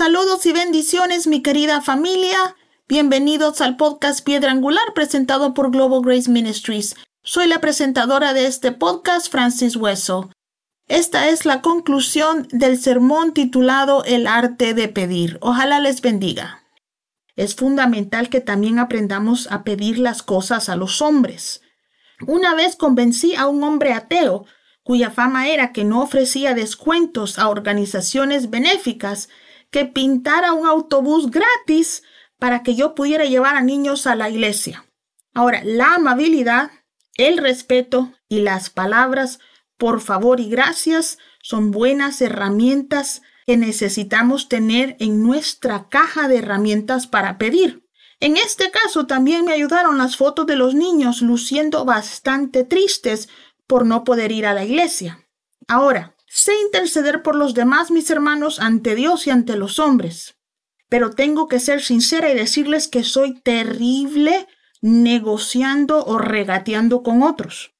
Saludos y bendiciones, mi querida familia. Bienvenidos al podcast Piedra Angular presentado por Global Grace Ministries. Soy la presentadora de este podcast, Francis Hueso. Esta es la conclusión del sermón titulado El arte de pedir. Ojalá les bendiga. Es fundamental que también aprendamos a pedir las cosas a los hombres. Una vez convencí a un hombre ateo, cuya fama era que no ofrecía descuentos a organizaciones benéficas, que pintara un autobús gratis para que yo pudiera llevar a niños a la iglesia. Ahora, la amabilidad, el respeto y las palabras por favor y gracias son buenas herramientas que necesitamos tener en nuestra caja de herramientas para pedir. En este caso también me ayudaron las fotos de los niños luciendo bastante tristes por no poder ir a la iglesia. Ahora, Sé interceder por los demás, mis hermanos, ante Dios y ante los hombres. Pero tengo que ser sincera y decirles que soy terrible negociando o regateando con otros.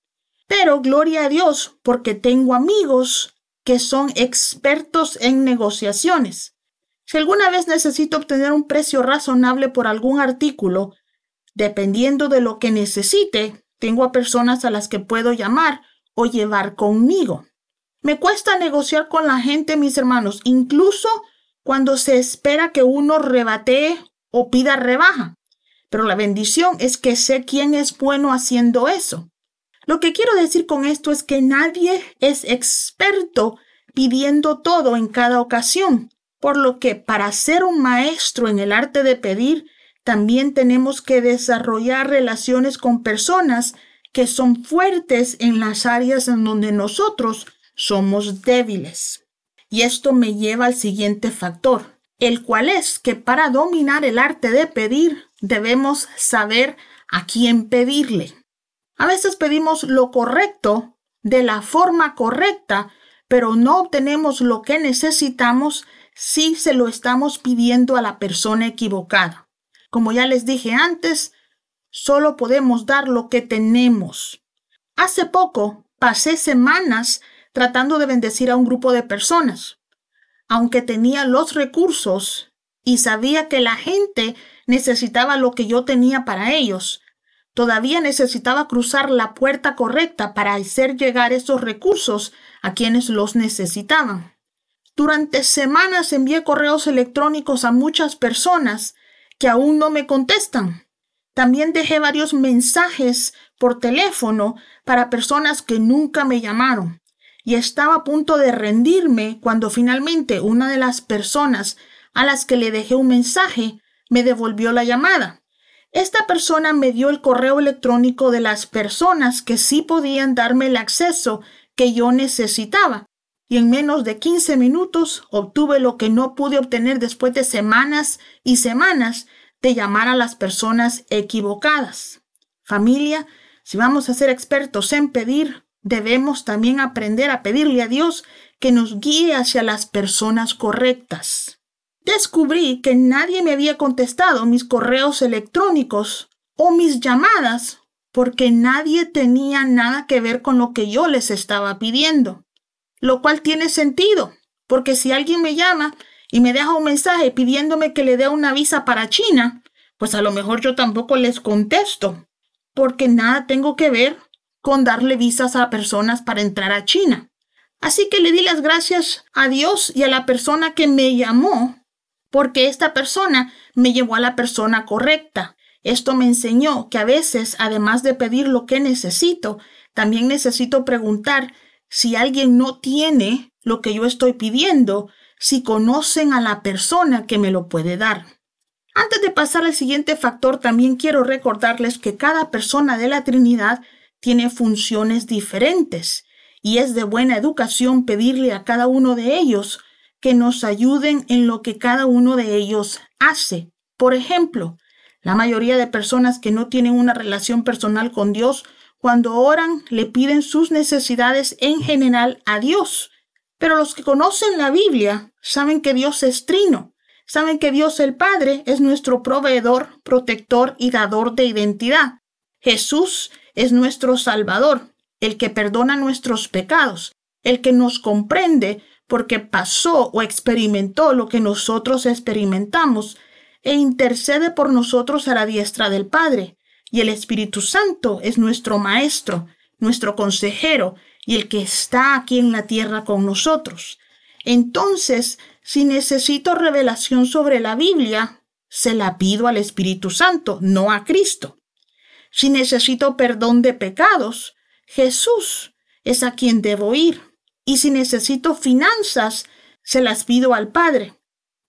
Pero gloria a Dios, porque tengo amigos que son expertos en negociaciones. Si alguna vez necesito obtener un precio razonable por algún artículo, dependiendo de lo que necesite, tengo a personas a las que puedo llamar o llevar conmigo. Me cuesta negociar con la gente, mis hermanos, incluso cuando se espera que uno rebatee o pida rebaja. Pero la bendición es que sé quién es bueno haciendo eso. Lo que quiero decir con esto es que nadie es experto pidiendo todo en cada ocasión, por lo que para ser un maestro en el arte de pedir, también tenemos que desarrollar relaciones con personas que son fuertes en las áreas en donde nosotros somos débiles. Y esto me lleva al siguiente factor, el cual es que para dominar el arte de pedir debemos saber a quién pedirle. A veces pedimos lo correcto de la forma correcta, pero no obtenemos lo que necesitamos si se lo estamos pidiendo a la persona equivocada. Como ya les dije antes, solo podemos dar lo que tenemos. Hace poco pasé semanas tratando de bendecir a un grupo de personas. Aunque tenía los recursos y sabía que la gente necesitaba lo que yo tenía para ellos, todavía necesitaba cruzar la puerta correcta para hacer llegar esos recursos a quienes los necesitaban. Durante semanas envié correos electrónicos a muchas personas que aún no me contestan. También dejé varios mensajes por teléfono para personas que nunca me llamaron y estaba a punto de rendirme cuando finalmente una de las personas a las que le dejé un mensaje me devolvió la llamada. Esta persona me dio el correo electrónico de las personas que sí podían darme el acceso que yo necesitaba y en menos de 15 minutos obtuve lo que no pude obtener después de semanas y semanas de llamar a las personas equivocadas. Familia, si vamos a ser expertos en pedir, debemos también aprender a pedirle a Dios que nos guíe hacia las personas correctas. Descubrí que nadie me había contestado mis correos electrónicos o mis llamadas porque nadie tenía nada que ver con lo que yo les estaba pidiendo. Lo cual tiene sentido, porque si alguien me llama y me deja un mensaje pidiéndome que le dé una visa para China, pues a lo mejor yo tampoco les contesto, porque nada tengo que ver con darle visas a personas para entrar a China. Así que le di las gracias a Dios y a la persona que me llamó, porque esta persona me llevó a la persona correcta. Esto me enseñó que a veces, además de pedir lo que necesito, también necesito preguntar si alguien no tiene lo que yo estoy pidiendo, si conocen a la persona que me lo puede dar. Antes de pasar al siguiente factor, también quiero recordarles que cada persona de la Trinidad tiene funciones diferentes y es de buena educación pedirle a cada uno de ellos que nos ayuden en lo que cada uno de ellos hace. Por ejemplo, la mayoría de personas que no tienen una relación personal con Dios, cuando oran, le piden sus necesidades en general a Dios. Pero los que conocen la Biblia saben que Dios es trino, saben que Dios el Padre es nuestro proveedor, protector y dador de identidad. Jesús es nuestro Salvador, el que perdona nuestros pecados, el que nos comprende porque pasó o experimentó lo que nosotros experimentamos e intercede por nosotros a la diestra del Padre. Y el Espíritu Santo es nuestro Maestro, nuestro consejero, y el que está aquí en la tierra con nosotros. Entonces, si necesito revelación sobre la Biblia, se la pido al Espíritu Santo, no a Cristo. Si necesito perdón de pecados, Jesús es a quien debo ir. Y si necesito finanzas, se las pido al Padre.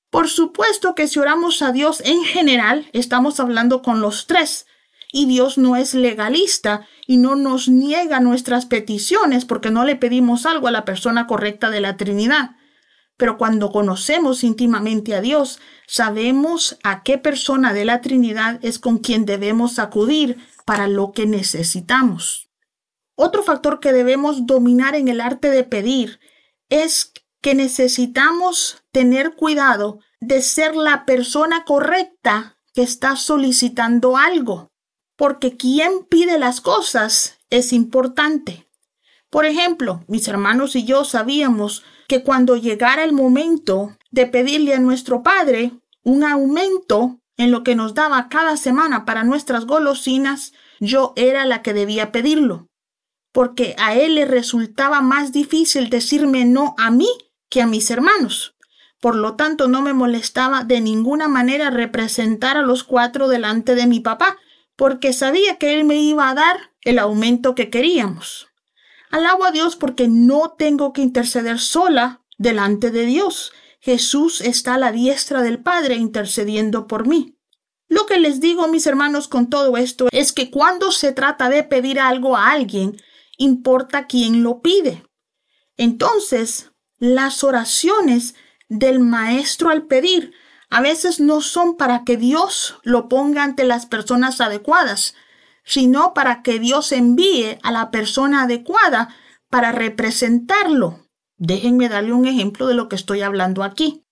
Por supuesto que si oramos a Dios en general, estamos hablando con los tres, y Dios no es legalista y no nos niega nuestras peticiones porque no le pedimos algo a la persona correcta de la Trinidad. Pero cuando conocemos íntimamente a Dios, sabemos a qué persona de la Trinidad es con quien debemos acudir para lo que necesitamos. Otro factor que debemos dominar en el arte de pedir es que necesitamos tener cuidado de ser la persona correcta que está solicitando algo porque quien pide las cosas es importante. Por ejemplo, mis hermanos y yo sabíamos que cuando llegara el momento de pedirle a nuestro Padre un aumento en lo que nos daba cada semana para nuestras golosinas, yo era la que debía pedirlo, porque a él le resultaba más difícil decirme no a mí que a mis hermanos. Por lo tanto, no me molestaba de ninguna manera representar a los cuatro delante de mi papá, porque sabía que Él me iba a dar el aumento que queríamos. Alabo a Dios porque no tengo que interceder sola delante de Dios. Jesús está a la diestra del Padre intercediendo por mí. Lo que les digo, mis hermanos, con todo esto es que cuando se trata de pedir algo a alguien, importa quién lo pide. Entonces, las oraciones del maestro al pedir a veces no son para que Dios lo ponga ante las personas adecuadas, sino para que Dios envíe a la persona adecuada para representarlo. Déjenme darle un ejemplo de lo que estoy hablando aquí.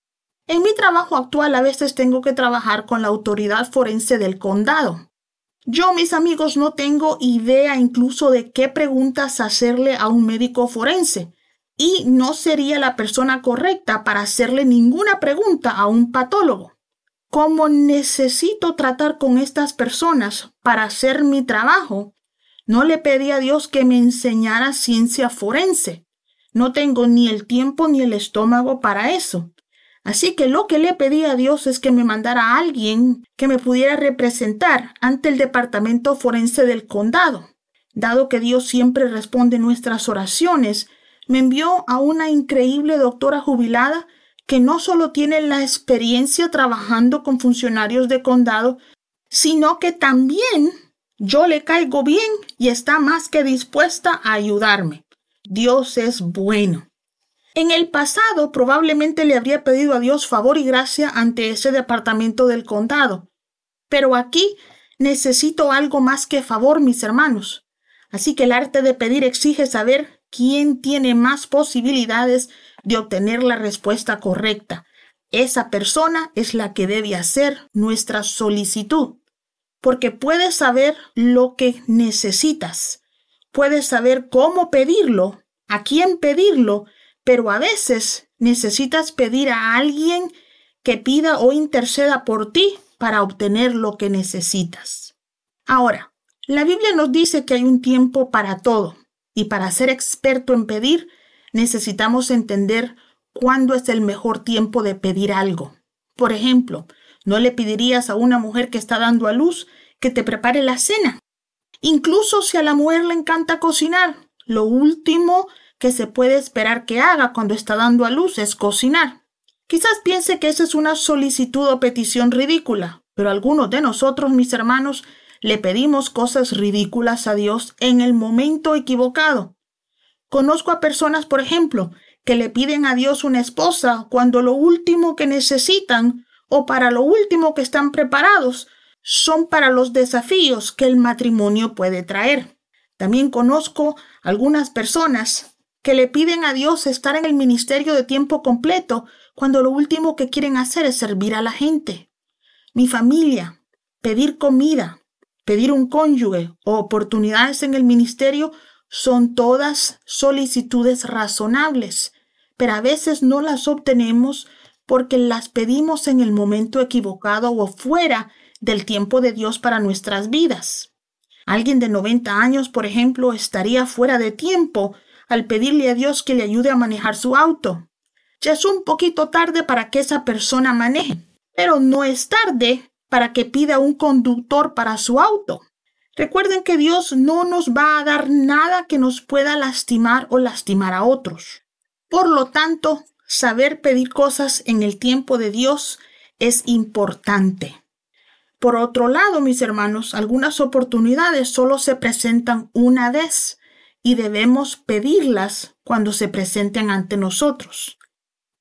En mi trabajo actual a veces tengo que trabajar con la autoridad forense del condado. Yo, mis amigos, no tengo idea incluso de qué preguntas hacerle a un médico forense y no sería la persona correcta para hacerle ninguna pregunta a un patólogo. Como necesito tratar con estas personas para hacer mi trabajo, no le pedí a Dios que me enseñara ciencia forense. No tengo ni el tiempo ni el estómago para eso. Así que lo que le pedí a Dios es que me mandara a alguien que me pudiera representar ante el departamento forense del condado. Dado que Dios siempre responde nuestras oraciones, me envió a una increíble doctora jubilada que no solo tiene la experiencia trabajando con funcionarios de condado, sino que también yo le caigo bien y está más que dispuesta a ayudarme. Dios es bueno. En el pasado probablemente le habría pedido a Dios favor y gracia ante ese departamento del condado, pero aquí necesito algo más que favor, mis hermanos. Así que el arte de pedir exige saber quién tiene más posibilidades de obtener la respuesta correcta. Esa persona es la que debe hacer nuestra solicitud, porque puedes saber lo que necesitas, puedes saber cómo pedirlo, a quién pedirlo, pero a veces necesitas pedir a alguien que pida o interceda por ti para obtener lo que necesitas. Ahora, la Biblia nos dice que hay un tiempo para todo. Y para ser experto en pedir, necesitamos entender cuándo es el mejor tiempo de pedir algo. Por ejemplo, no le pedirías a una mujer que está dando a luz que te prepare la cena. Incluso si a la mujer le encanta cocinar, lo último que se puede esperar que haga cuando está dando a luz es cocinar. Quizás piense que esa es una solicitud o petición ridícula, pero algunos de nosotros, mis hermanos, le pedimos cosas ridículas a Dios en el momento equivocado. Conozco a personas, por ejemplo, que le piden a Dios una esposa cuando lo último que necesitan o para lo último que están preparados son para los desafíos que el matrimonio puede traer. También conozco algunas personas que le piden a Dios estar en el ministerio de tiempo completo cuando lo último que quieren hacer es servir a la gente. Mi familia, pedir comida, pedir un cónyuge o oportunidades en el ministerio son todas solicitudes razonables, pero a veces no las obtenemos porque las pedimos en el momento equivocado o fuera del tiempo de Dios para nuestras vidas. Alguien de 90 años, por ejemplo, estaría fuera de tiempo al pedirle a Dios que le ayude a manejar su auto. Ya es un poquito tarde para que esa persona maneje, pero no es tarde para que pida un conductor para su auto. Recuerden que Dios no nos va a dar nada que nos pueda lastimar o lastimar a otros. Por lo tanto, saber pedir cosas en el tiempo de Dios es importante. Por otro lado, mis hermanos, algunas oportunidades solo se presentan una vez y debemos pedirlas cuando se presenten ante nosotros.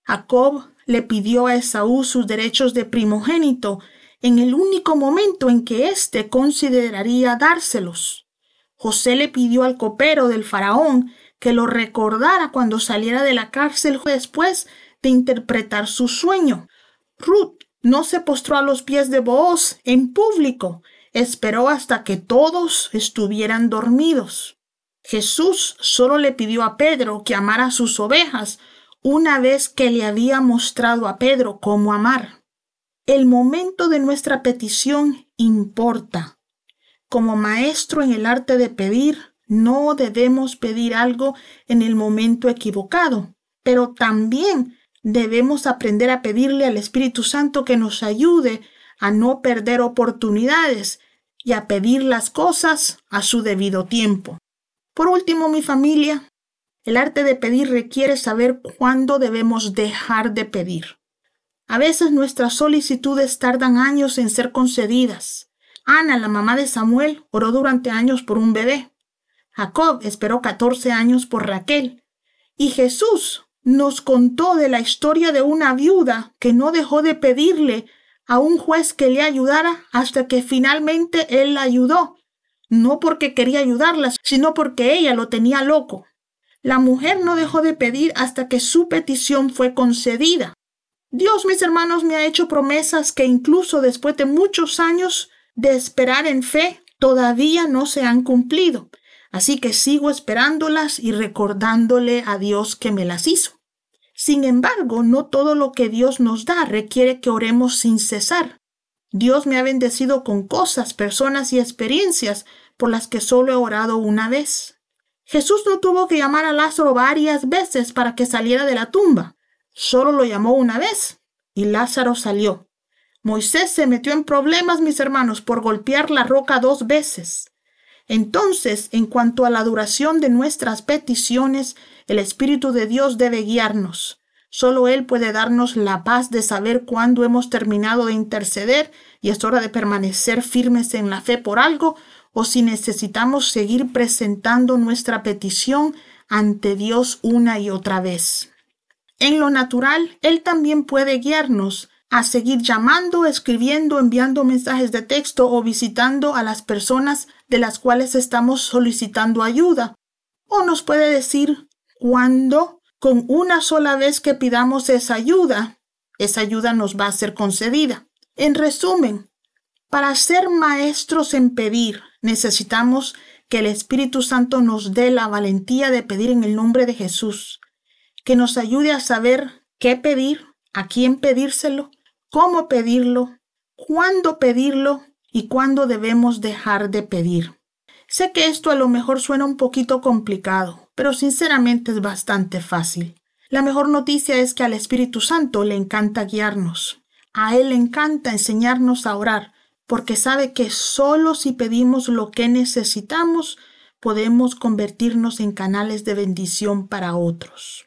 Jacob le pidió a Esaú sus derechos de primogénito en el único momento en que éste consideraría dárselos. José le pidió al copero del faraón que lo recordara cuando saliera de la cárcel después de interpretar su sueño. Ruth no se postró a los pies de Booz en público, esperó hasta que todos estuvieran dormidos. Jesús solo le pidió a Pedro que amara sus ovejas una vez que le había mostrado a Pedro cómo amar. El momento de nuestra petición importa. Como maestro en el arte de pedir, no debemos pedir algo en el momento equivocado, pero también debemos aprender a pedirle al Espíritu Santo que nos ayude a no perder oportunidades y a pedir las cosas a su debido tiempo. Por último, mi familia, el arte de pedir requiere saber cuándo debemos dejar de pedir. A veces nuestras solicitudes tardan años en ser concedidas. Ana, la mamá de Samuel, oró durante años por un bebé. Jacob esperó 14 años por Raquel. Y Jesús nos contó de la historia de una viuda que no dejó de pedirle a un juez que le ayudara hasta que finalmente él la ayudó, no porque quería ayudarla, sino porque ella lo tenía loco. La mujer no dejó de pedir hasta que su petición fue concedida. Dios, mis hermanos, me ha hecho promesas que incluso después de muchos años de esperar en fe, todavía no se han cumplido. Así que sigo esperándolas y recordándole a Dios que me las hizo. Sin embargo, no todo lo que Dios nos da requiere que oremos sin cesar. Dios me ha bendecido con cosas, personas y experiencias por las que solo he orado una vez. Jesús no tuvo que llamar a Lázaro varias veces para que saliera de la tumba. Solo lo llamó una vez y Lázaro salió. Moisés se metió en problemas, mis hermanos, por golpear la roca dos veces. Entonces, en cuanto a la duración de nuestras peticiones, el Espíritu de Dios debe guiarnos. Solo Él puede darnos la paz de saber cuándo hemos terminado de interceder y es hora de permanecer firmes en la fe por algo o si necesitamos seguir presentando nuestra petición ante Dios una y otra vez. En lo natural, Él también puede guiarnos a seguir llamando, escribiendo, enviando mensajes de texto o visitando a las personas de las cuales estamos solicitando ayuda. O nos puede decir cuándo, con una sola vez que pidamos esa ayuda, esa ayuda nos va a ser concedida. En resumen, para ser maestros en pedir, necesitamos que el Espíritu Santo nos dé la valentía de pedir en el nombre de Jesús, que nos ayude a saber qué pedir, a quién pedírselo cómo pedirlo, cuándo pedirlo y cuándo debemos dejar de pedir. Sé que esto a lo mejor suena un poquito complicado, pero sinceramente es bastante fácil. La mejor noticia es que al Espíritu Santo le encanta guiarnos. A Él le encanta enseñarnos a orar, porque sabe que solo si pedimos lo que necesitamos, podemos convertirnos en canales de bendición para otros.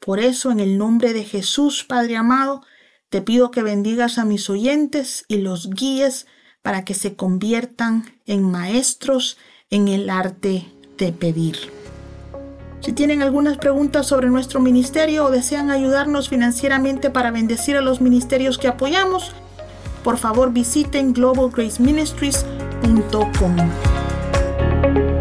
Por eso, en el nombre de Jesús, Padre amado, te pido que bendigas a mis oyentes y los guíes para que se conviertan en maestros en el arte de pedir. Si tienen algunas preguntas sobre nuestro ministerio o desean ayudarnos financieramente para bendecir a los ministerios que apoyamos, por favor visiten globalgraceministries.com.